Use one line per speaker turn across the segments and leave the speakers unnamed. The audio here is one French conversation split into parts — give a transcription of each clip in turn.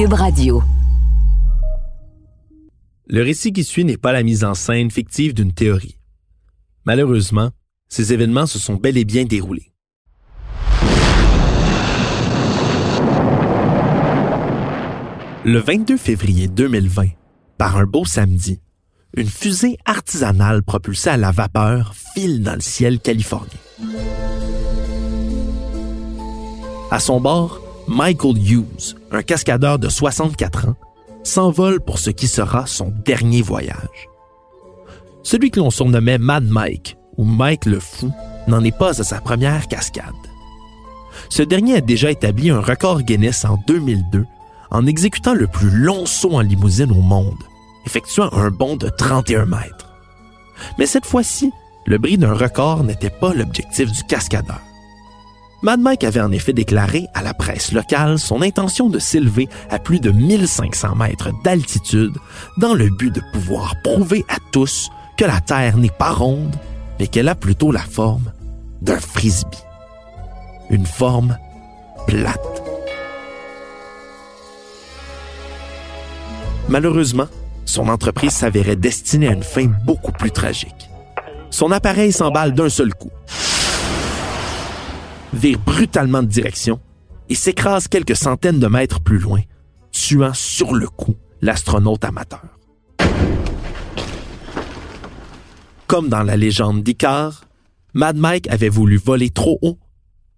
Cube Radio.
Le récit qui suit n'est pas la mise en scène fictive d'une théorie. Malheureusement, ces événements se sont bel et bien déroulés. Le 22 février 2020, par un beau samedi, une fusée artisanale propulsée à la vapeur file dans le ciel californien. À son bord, Michael Hughes, un cascadeur de 64 ans, s'envole pour ce qui sera son dernier voyage. Celui que l'on surnommait Mad Mike ou Mike le Fou n'en est pas à sa première cascade. Ce dernier a déjà établi un record Guinness en 2002 en exécutant le plus long saut en limousine au monde, effectuant un bond de 31 mètres. Mais cette fois-ci, le bris d'un record n'était pas l'objectif du cascadeur. Mad Mike avait en effet déclaré à la presse locale son intention de s'élever à plus de 1500 mètres d'altitude dans le but de pouvoir prouver à tous que la Terre n'est pas ronde, mais qu'elle a plutôt la forme d'un frisbee. Une forme plate. Malheureusement, son entreprise s'avérait destinée à une fin beaucoup plus tragique. Son appareil s'emballe d'un seul coup, vire brutalement de direction et s'écrase quelques centaines de mètres plus loin, tuant sur le coup l'astronaute amateur. Comme dans la légende d'Icar, Mad Mike avait voulu voler trop haut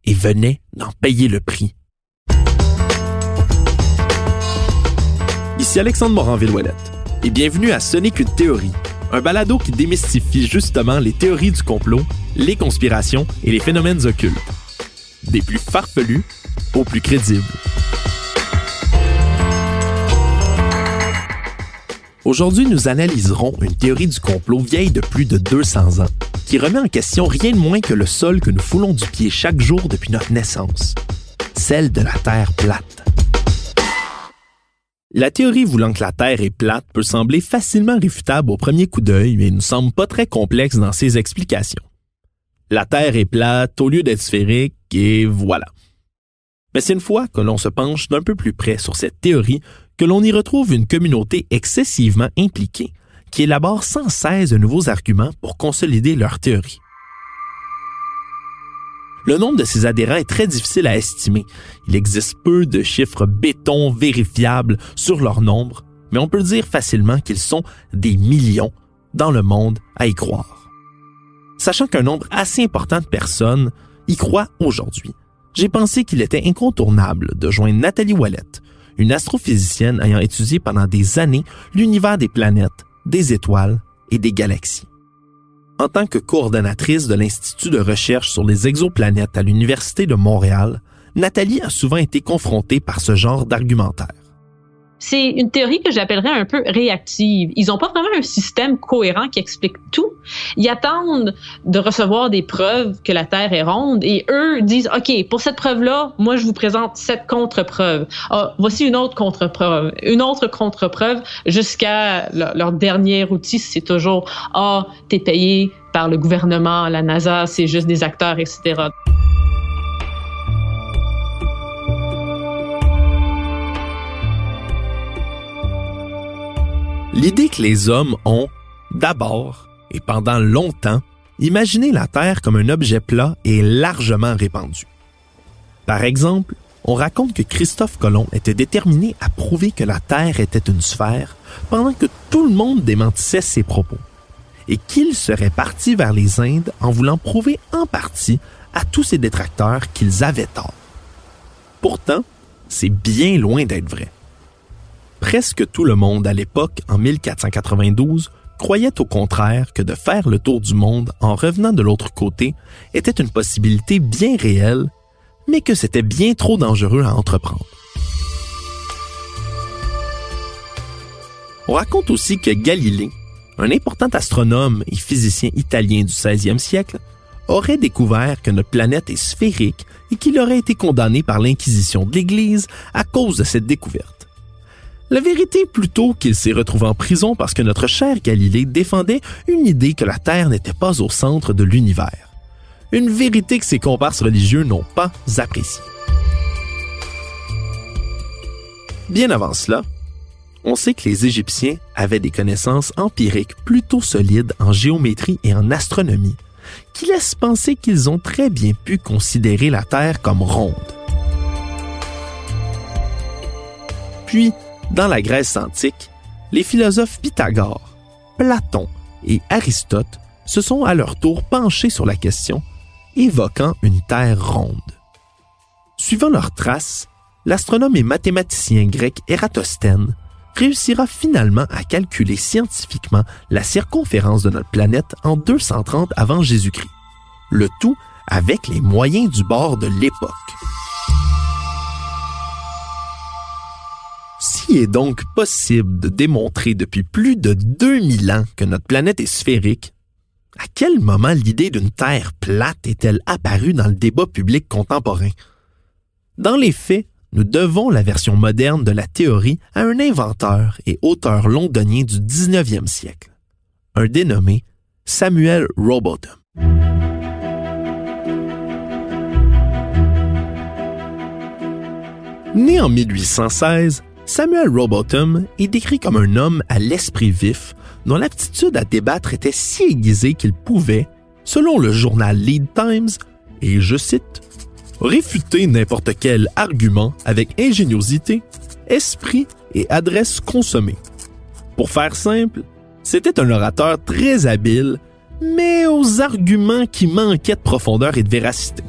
et venait d'en payer le prix. Ici Alexandre Moranville-Ouellette et bienvenue à Sonic une théorie, un balado qui démystifie justement les théories du complot, les conspirations et les phénomènes occultes. Des plus farfelus aux plus crédibles. Aujourd'hui, nous analyserons une théorie du complot vieille de plus de 200 ans, qui remet en question rien de moins que le sol que nous foulons du pied chaque jour depuis notre naissance, celle de la Terre plate. La théorie voulant que la Terre est plate peut sembler facilement réfutable au premier coup d'œil, mais ne semble pas très complexe dans ses explications. La Terre est plate au lieu d'être sphérique, et voilà. Mais c'est une fois que l'on se penche d'un peu plus près sur cette théorie que l'on y retrouve une communauté excessivement impliquée, qui élabore sans cesse de nouveaux arguments pour consolider leur théorie. Le nombre de ces adhérents est très difficile à estimer. Il existe peu de chiffres béton vérifiables sur leur nombre, mais on peut dire facilement qu'ils sont des millions dans le monde à y croire. Sachant qu'un nombre assez important de personnes y croient aujourd'hui, j'ai pensé qu'il était incontournable de joindre Nathalie Wallet, une astrophysicienne ayant étudié pendant des années l'univers des planètes, des étoiles et des galaxies. En tant que coordonnatrice de l'Institut de recherche sur les exoplanètes à l'Université de Montréal, Nathalie a souvent été confrontée par ce genre d'argumentaire.
C'est une théorie que j'appellerais un peu réactive. Ils n'ont pas vraiment un système cohérent qui explique tout. Ils attendent de recevoir des preuves que la Terre est ronde et eux disent, OK, pour cette preuve-là, moi, je vous présente cette contre-preuve. Ah, voici une autre contre-preuve, une autre contre-preuve jusqu'à leur, dernier outil, c'est toujours, ah, t'es payé par le gouvernement, la NASA, c'est juste des acteurs, etc.
L'idée que les hommes ont, d'abord et pendant longtemps, imaginé la Terre comme un objet plat est largement répandue. Par exemple, on raconte que Christophe Colomb était déterminé à prouver que la Terre était une sphère pendant que tout le monde démentissait ses propos et qu'il serait parti vers les Indes en voulant prouver en partie à tous ses détracteurs qu'ils avaient tort. Pourtant, c'est bien loin d'être vrai. Presque tout le monde à l'époque, en 1492, croyait au contraire que de faire le tour du monde en revenant de l'autre côté était une possibilité bien réelle, mais que c'était bien trop dangereux à entreprendre. On raconte aussi que Galilée, un important astronome et physicien italien du 16e siècle, aurait découvert que notre planète est sphérique et qu'il aurait été condamné par l'Inquisition de l'Église à cause de cette découverte. La vérité plutôt qu'il s'est retrouvé en prison parce que notre cher Galilée défendait une idée que la Terre n'était pas au centre de l'univers. Une vérité que ses comparses religieux n'ont pas appréciée. Bien avant cela, on sait que les Égyptiens avaient des connaissances empiriques plutôt solides en géométrie et en astronomie, qui laissent penser qu'ils ont très bien pu considérer la Terre comme ronde. Puis, dans la Grèce antique, les philosophes Pythagore, Platon et Aristote se sont à leur tour penchés sur la question, évoquant une Terre ronde. Suivant leurs traces, l'astronome et mathématicien grec Ératosthène réussira finalement à calculer scientifiquement la circonférence de notre planète en 230 avant Jésus-Christ. Le tout avec les moyens du bord de l'époque. S'il est donc possible de démontrer depuis plus de 2000 ans que notre planète est sphérique, à quel moment l'idée d'une Terre plate est-elle apparue dans le débat public contemporain? Dans les faits, nous devons la version moderne de la théorie à un inventeur et auteur londonien du 19e siècle, un dénommé Samuel Robotham. Né en 1816, Samuel Robotham est décrit comme un homme à l'esprit vif dont l'aptitude à débattre était si aiguisée qu'il pouvait, selon le journal Lead Times, et je cite, réfuter n'importe quel argument avec ingéniosité, esprit et adresse consommée. Pour faire simple, c'était un orateur très habile, mais aux arguments qui manquaient de profondeur et de véracité.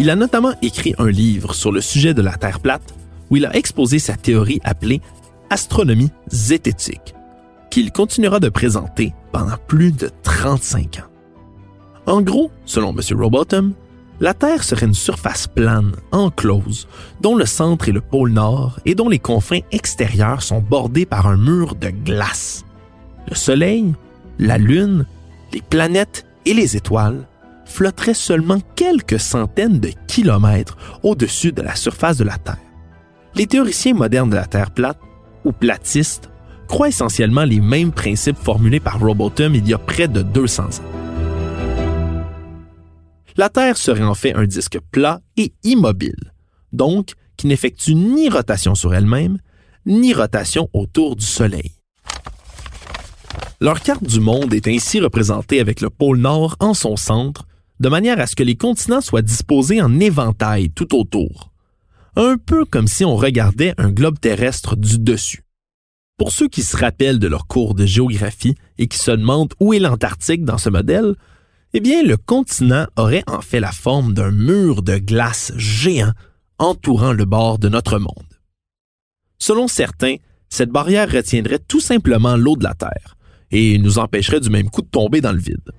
Il a notamment écrit un livre sur le sujet de la Terre plate, où il a exposé sa théorie appelée astronomie zététique, qu'il continuera de présenter pendant plus de 35 ans. En gros, selon M. Robotham, la Terre serait une surface plane, enclose, dont le centre est le pôle Nord et dont les confins extérieurs sont bordés par un mur de glace. Le Soleil, la Lune, les planètes et les étoiles flotteraient seulement quelques centaines de kilomètres au-dessus de la surface de la Terre. Les théoriciens modernes de la Terre plate, ou platistes, croient essentiellement les mêmes principes formulés par Robotham il y a près de 200 ans la Terre serait en fait un disque plat et immobile, donc qui n'effectue ni rotation sur elle-même, ni rotation autour du Soleil. Leur carte du monde est ainsi représentée avec le pôle Nord en son centre, de manière à ce que les continents soient disposés en éventail tout autour. Un peu comme si on regardait un globe terrestre du dessus. Pour ceux qui se rappellent de leur cours de géographie et qui se demandent où est l'Antarctique dans ce modèle, eh bien, le continent aurait en fait la forme d'un mur de glace géant entourant le bord de notre monde. Selon certains, cette barrière retiendrait tout simplement l'eau de la Terre et nous empêcherait du même coup de tomber dans le vide.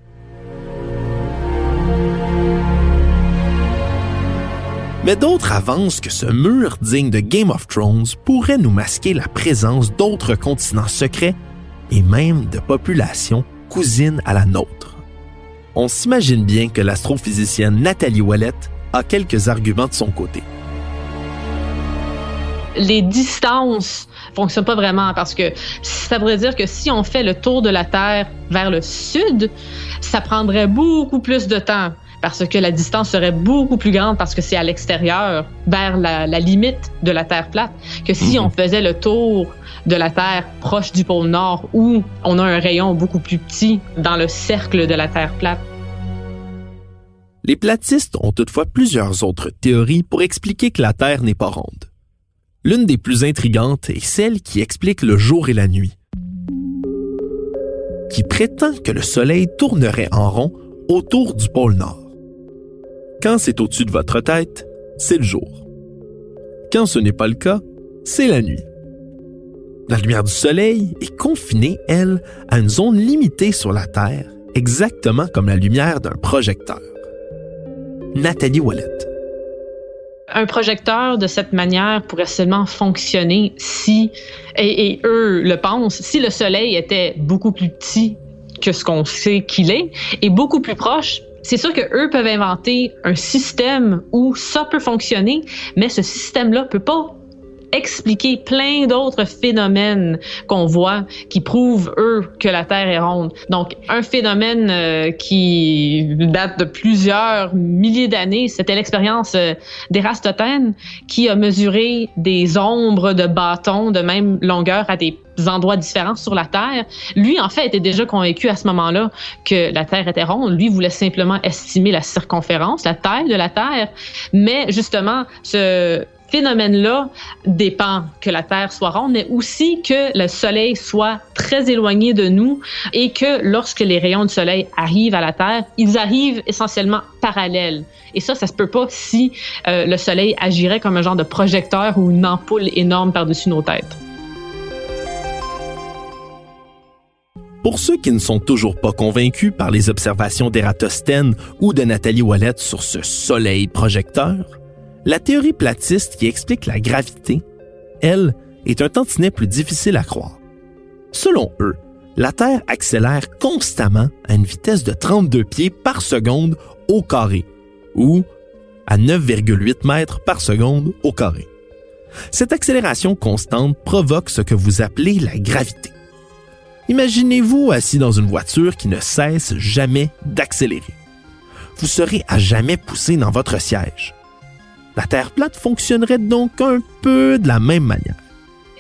Mais d'autres avancent que ce mur digne de Game of Thrones pourrait nous masquer la présence d'autres continents secrets et même de populations cousines à la nôtre on s'imagine bien que l'astrophysicienne Nathalie Wallet a quelques arguments de son côté.
Les distances fonctionnent pas vraiment parce que ça voudrait dire que si on fait le tour de la Terre vers le sud, ça prendrait beaucoup plus de temps parce que la distance serait beaucoup plus grande parce que c'est à l'extérieur, vers la, limite de la Terre plate, que si mhm. on faisait le tour de la Terre proche du pôle Nord où on a un rayon beaucoup plus petit dans le cercle de la Terre plate.
Les platistes ont toutefois plusieurs autres théories pour expliquer que la Terre n'est pas ronde. L'une des plus intrigantes est celle qui explique le jour et la nuit, qui prétend que le Soleil tournerait en rond autour du pôle Nord. Quand c'est au-dessus de votre tête, c'est le jour. Quand ce n'est pas le cas, c'est la nuit. La lumière du Soleil est confinée, elle, à une zone limitée sur la Terre, exactement comme la lumière d'un projecteur. Nathalie Wallet.
Un projecteur de cette manière pourrait seulement fonctionner si, et, eux le pensent, si le Soleil était beaucoup plus petit que ce qu'on sait qu'il est et beaucoup plus proche c'est sûr que eux peuvent inventer un système où ça peut fonctionner, mais ce système-là peut pas expliquer plein d'autres phénomènes qu'on voit qui prouvent, eux, que la Terre est ronde. Donc, un phénomène euh, qui date de plusieurs milliers d'années, c'était l'expérience euh, qui a mesuré des ombres de bâtons de même longueur à des endroits différents sur la Terre. Lui, en fait, était déjà convaincu à ce moment-là que la Terre était ronde. Lui voulait simplement estimer la circonférence, la taille de la Terre. Mais justement, ce phénomène-là dépend que la Terre soit ronde, mais aussi que le Soleil soit très éloigné de nous et que lorsque les rayons du Soleil arrivent à la Terre, ils arrivent essentiellement parallèles. Et ça, ça se peut pas si euh, le Soleil agirait comme un genre de projecteur ou une ampoule énorme par-dessus nos têtes.
Pour ceux qui ne sont toujours pas convaincus par les observations d'Ératosthène ou de Nathalie Wallet sur ce soleil projecteur, la théorie platiste qui explique la gravité, elle, est un tantinet plus difficile à croire. Selon eux, la Terre accélère constamment à une vitesse de 32 pieds par seconde au carré, ou à 9,8 mètres par seconde au carré. Cette accélération constante provoque ce que vous appelez la gravité. Imaginez-vous assis dans une voiture qui ne cesse jamais d'accélérer. Vous serez à jamais poussé dans votre siège. La Terre plate fonctionnerait donc un peu de la même manière.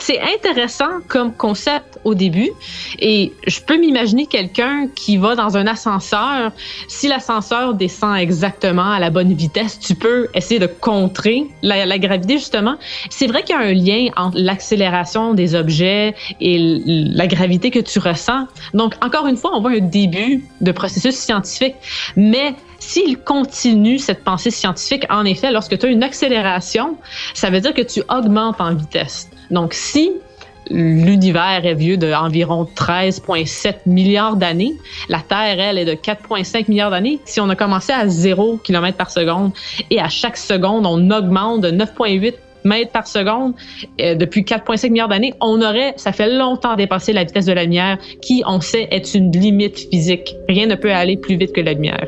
C'est intéressant comme concept au début et je peux m'imaginer quelqu'un qui va dans un ascenseur. Si l'ascenseur descend exactement à la bonne vitesse, tu peux essayer de contrer la, gravité justement. C'est vrai qu'il y a un lien entre l'accélération des objets et la gravité que tu ressens. Donc encore une fois, on voit un début de processus scientifique, mais s'il continue cette pensée scientifique, en effet, lorsque tu as une accélération, ça veut dire que tu augmentes en vitesse. Donc, si l'univers est vieux d'environ 13,7 milliards d'années. La Terre, elle, est de 4,5 milliards d'années. Si on a commencé à 0 km par seconde et à chaque seconde, on augmente de 9,8 mètres par seconde euh, depuis 4,5 milliards d'années, on aurait, ça fait longtemps dépassé la vitesse de la lumière, qui, on sait, est une limite physique. Rien ne peut aller plus vite que la lumière.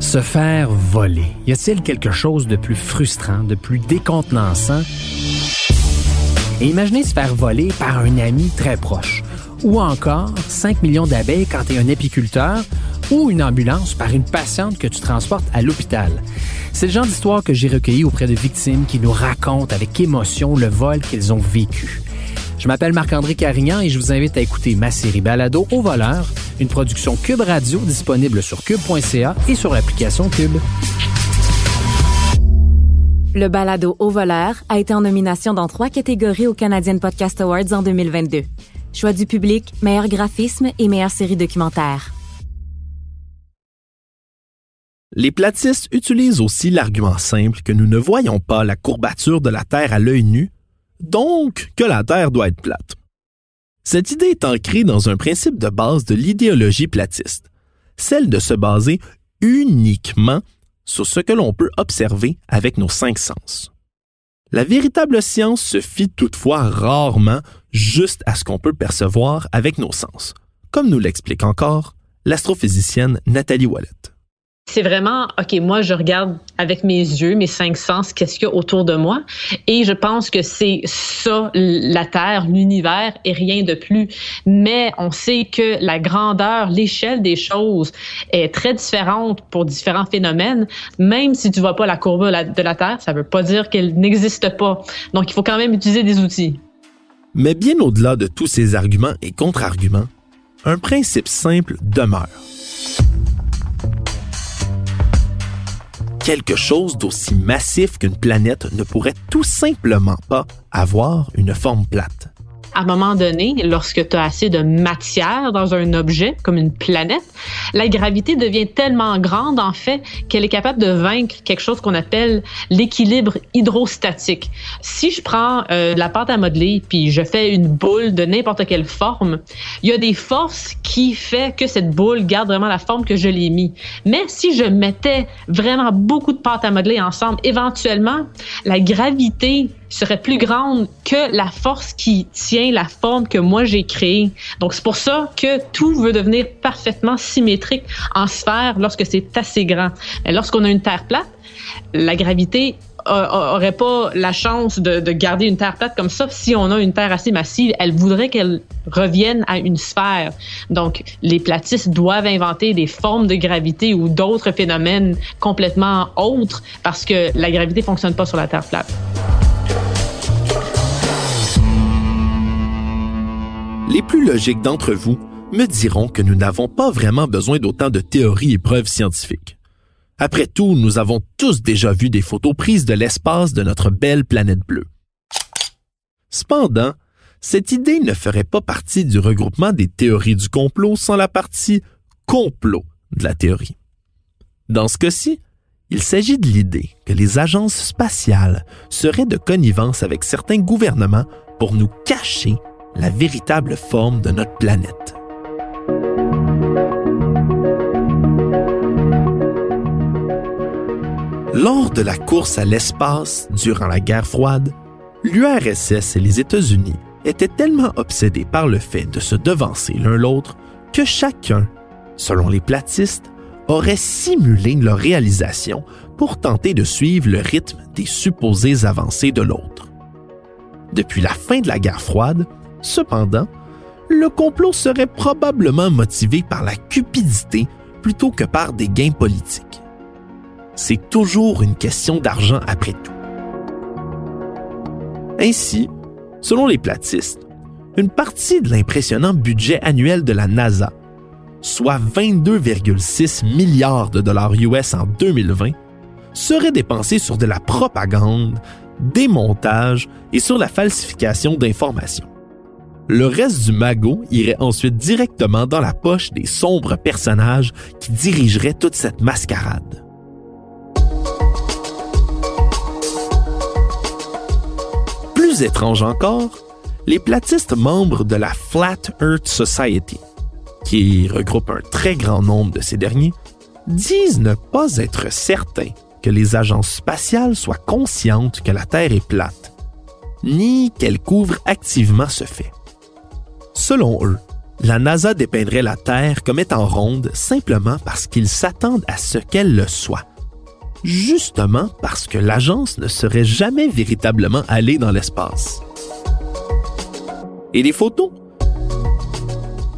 Se faire voler. Y a-t-il quelque chose de plus frustrant, de plus décontenançant? Imaginez se faire voler par un ami très proche. Ou encore 5 millions d'abeilles quand tu es un apiculteur ou une ambulance par une patiente que tu transportes à l'hôpital. C'est le genre d'histoire que j'ai recueilli auprès de victimes qui nous racontent avec émotion le vol qu'ils ont vécu. Je m'appelle Marc-André Carignan et je vous invite à écouter ma série Balado au voleur, une production Cube Radio disponible sur cube.ca et sur l'application Cube.
Le balado Au voleur a été en nomination dans trois catégories aux Canadian Podcast Awards en 2022. Choix du public, meilleur graphisme et meilleure série documentaire.
Les platistes utilisent aussi l'argument simple que nous ne voyons pas la courbature de la Terre à l'œil nu, donc que la Terre doit être plate. Cette idée est ancrée dans un principe de base de l'idéologie platiste, celle de se baser uniquement sur ce que l'on peut observer avec nos cinq sens. La véritable science se fie toutefois rarement juste à ce qu'on peut percevoir avec nos sens, comme nous l'explique encore l'astrophysicienne Nathalie Wallet.
C'est vraiment, OK, moi, je regarde avec mes yeux, mes cinq sens, qu'est-ce qu'il y a autour de moi. Et je pense que c'est ça, la Terre, l'univers et rien de plus. Mais on sait que la grandeur, l'échelle des choses est très différente pour différents phénomènes. Même si tu vois pas la courbe de la Terre, ça veut pas dire qu'elle n'existe pas. Donc, il faut quand même utiliser des outils.
Mais bien au-delà de tous ces arguments et contre-arguments, un principe simple demeure quelque chose d'aussi massif qu'une planète ne pourrait tout simplement pas avoir une forme plate
à un moment donné, lorsque tu as assez de matière dans un objet, comme une planète, la gravité devient tellement grande, en fait, qu'elle est capable de vaincre quelque chose qu'on appelle l'équilibre hydrostatique. Si je prends euh, la pâte à modeler, puis je fais une boule de n'importe quelle forme, il y a des forces qui fait que cette boule garde vraiment la forme que je l'ai mis. Mais si je mettais vraiment beaucoup de pâte à modeler ensemble, éventuellement, la gravité serait plus grande que la force qui tient la forme que moi j'ai créée. Donc c'est pour ça que tout veut devenir parfaitement symétrique en sphère lorsque c'est assez grand. Mais lorsqu'on a une Terre plate, la gravité aurait pas la chance de, garder une terre plate comme ça. Si on a une terre assez massive, elle voudrait qu'elle revienne à une sphère. Donc, les platistes doivent inventer des formes de gravité ou d'autres phénomènes complètement autres parce que la gravité fonctionne pas sur la terre plate.
Les plus logiques d'entre vous me diront que nous n'avons pas vraiment besoin d'autant de théories et preuves scientifiques. Après tout, nous avons tous déjà vu des photos prises de l'espace de notre belle planète bleue. Cependant, cette idée ne ferait pas partie du regroupement des théories du complot sans la partie complot de la théorie. Dans ce cas-ci, il s'agit de l'idée que les agences spatiales seraient de connivence avec certains gouvernements pour nous cacher la véritable forme de notre planète. Lors de la course à l'espace durant la guerre froide, l'URSS et les États-Unis étaient tellement obsédés par le fait de se devancer l'un l'autre que chacun, selon les platistes, aurait simulé leur réalisation pour tenter de suivre le rythme des supposées avancées de l'autre. Depuis la fin de la guerre froide, Cependant, le complot serait probablement motivé par la cupidité plutôt que par des gains politiques. C'est toujours une question d'argent après tout. Ainsi, selon les platistes, une partie de l'impressionnant budget annuel de la NASA, soit 22,6 milliards de dollars US en 2020, serait dépensée sur de la propagande, des montages et sur la falsification d'informations. Le reste du magot irait ensuite directement dans la poche des sombres personnages qui dirigeraient toute cette mascarade. Plus étrange encore, les platistes membres de la Flat Earth Society, qui regroupe un très grand nombre de ces derniers, disent ne pas être certains que les agences spatiales soient conscientes que la Terre est plate, ni qu'elles couvrent activement ce fait. Selon eux, la NASA dépeindrait la Terre comme étant ronde simplement parce qu'ils s'attendent à ce qu'elle le soit. Justement parce que l'agence ne serait jamais véritablement allée dans l'espace. Et les photos?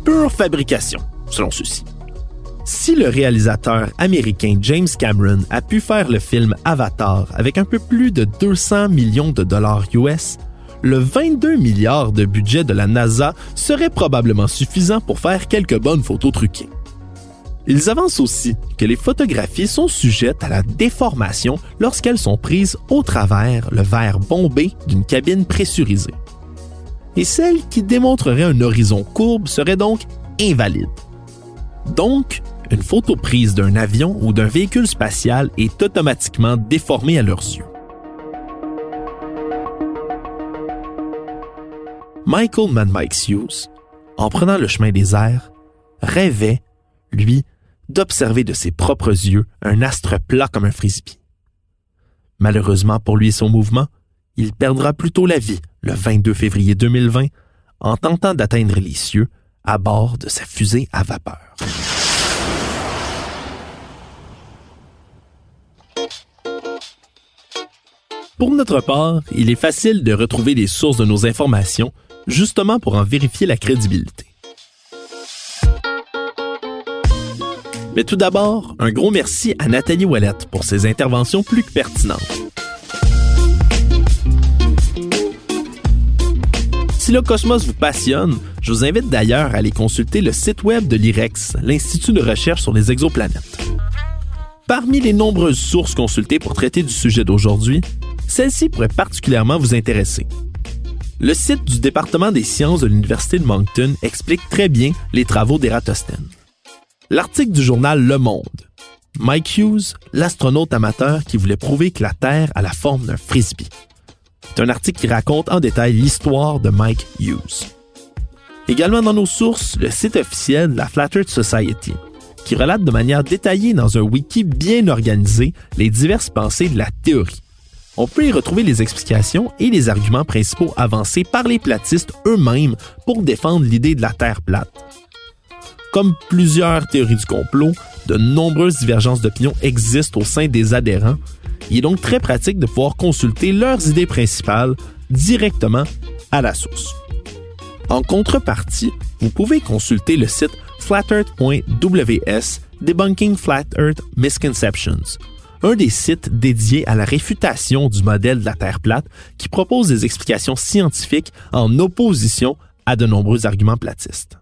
Pure fabrication, selon ceux-ci. Si le réalisateur américain James Cameron a pu faire le film Avatar avec un peu plus de 200 millions de dollars US, le 22 milliards de budget de la NASA serait probablement suffisant pour faire quelques bonnes photos truquées. Ils avancent aussi que les photographies sont sujettes à la déformation lorsqu'elles sont prises au travers le verre bombé d'une cabine pressurisée. Et celle qui démontrerait un horizon courbe serait donc invalide. Donc, une photo prise d'un avion ou d'un véhicule spatial est automatiquement déformée à leurs yeux. Michael Mad Hughes, en prenant le chemin des airs, rêvait, lui, d'observer de ses propres yeux un astre plat comme un frisbee. Malheureusement pour lui et son mouvement, il perdra plutôt la vie le 22 février 2020 en tentant d'atteindre les cieux à bord de sa fusée à vapeur. Pour notre part, il est facile de retrouver les sources de nos informations, justement pour en vérifier la crédibilité. Mais tout d'abord, un gros merci à Nathalie Ouellette pour ses interventions plus que pertinentes. Si le cosmos vous passionne, je vous invite d'ailleurs à aller consulter le site web de l'IREX, l'Institut de recherche sur les exoplanètes. Parmi les nombreuses sources consultées pour traiter du sujet d'aujourd'hui, celle-ci pourrait particulièrement vous intéresser. Le site du département des sciences de l'Université de Moncton explique très bien les travaux d'Eratosthène. L'article du journal Le Monde. Mike Hughes, l'astronaute amateur qui voulait prouver que la Terre a la forme d'un frisbee. C'est un article qui raconte en détail l'histoire de Mike Hughes. Également dans nos sources, le site officiel de la Flat Earth Society, qui relate de manière détaillée dans un wiki bien organisé les diverses pensées de la théorie. On peut y retrouver les explications et les arguments principaux avancés par les platistes eux-mêmes pour défendre l'idée de la Terre plate. Comme plusieurs théories du complot, de nombreuses divergences d'opinion existent au sein des adhérents. Il est donc très pratique de pouvoir consulter leurs idées principales directement à la source. En contrepartie, vous pouvez consulter le site flatearth.ws Debunking Flat Earth Misconceptions, un des sites dédiés à la réfutation du modèle de la Terre plate qui propose des explications scientifiques en opposition à de nombreux arguments platistes.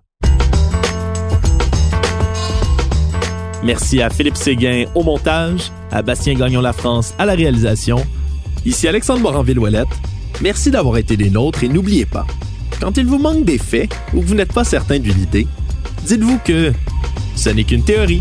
Merci à Philippe Séguin au montage, à Bastien Gagnon La France à la réalisation. Ici Alexandre Moranville-Ouellette. Merci d'avoir été des nôtres et n'oubliez pas, quand il vous manque des faits ou que vous n'êtes pas certain d'une idée, dites-vous que ce n'est qu'une théorie.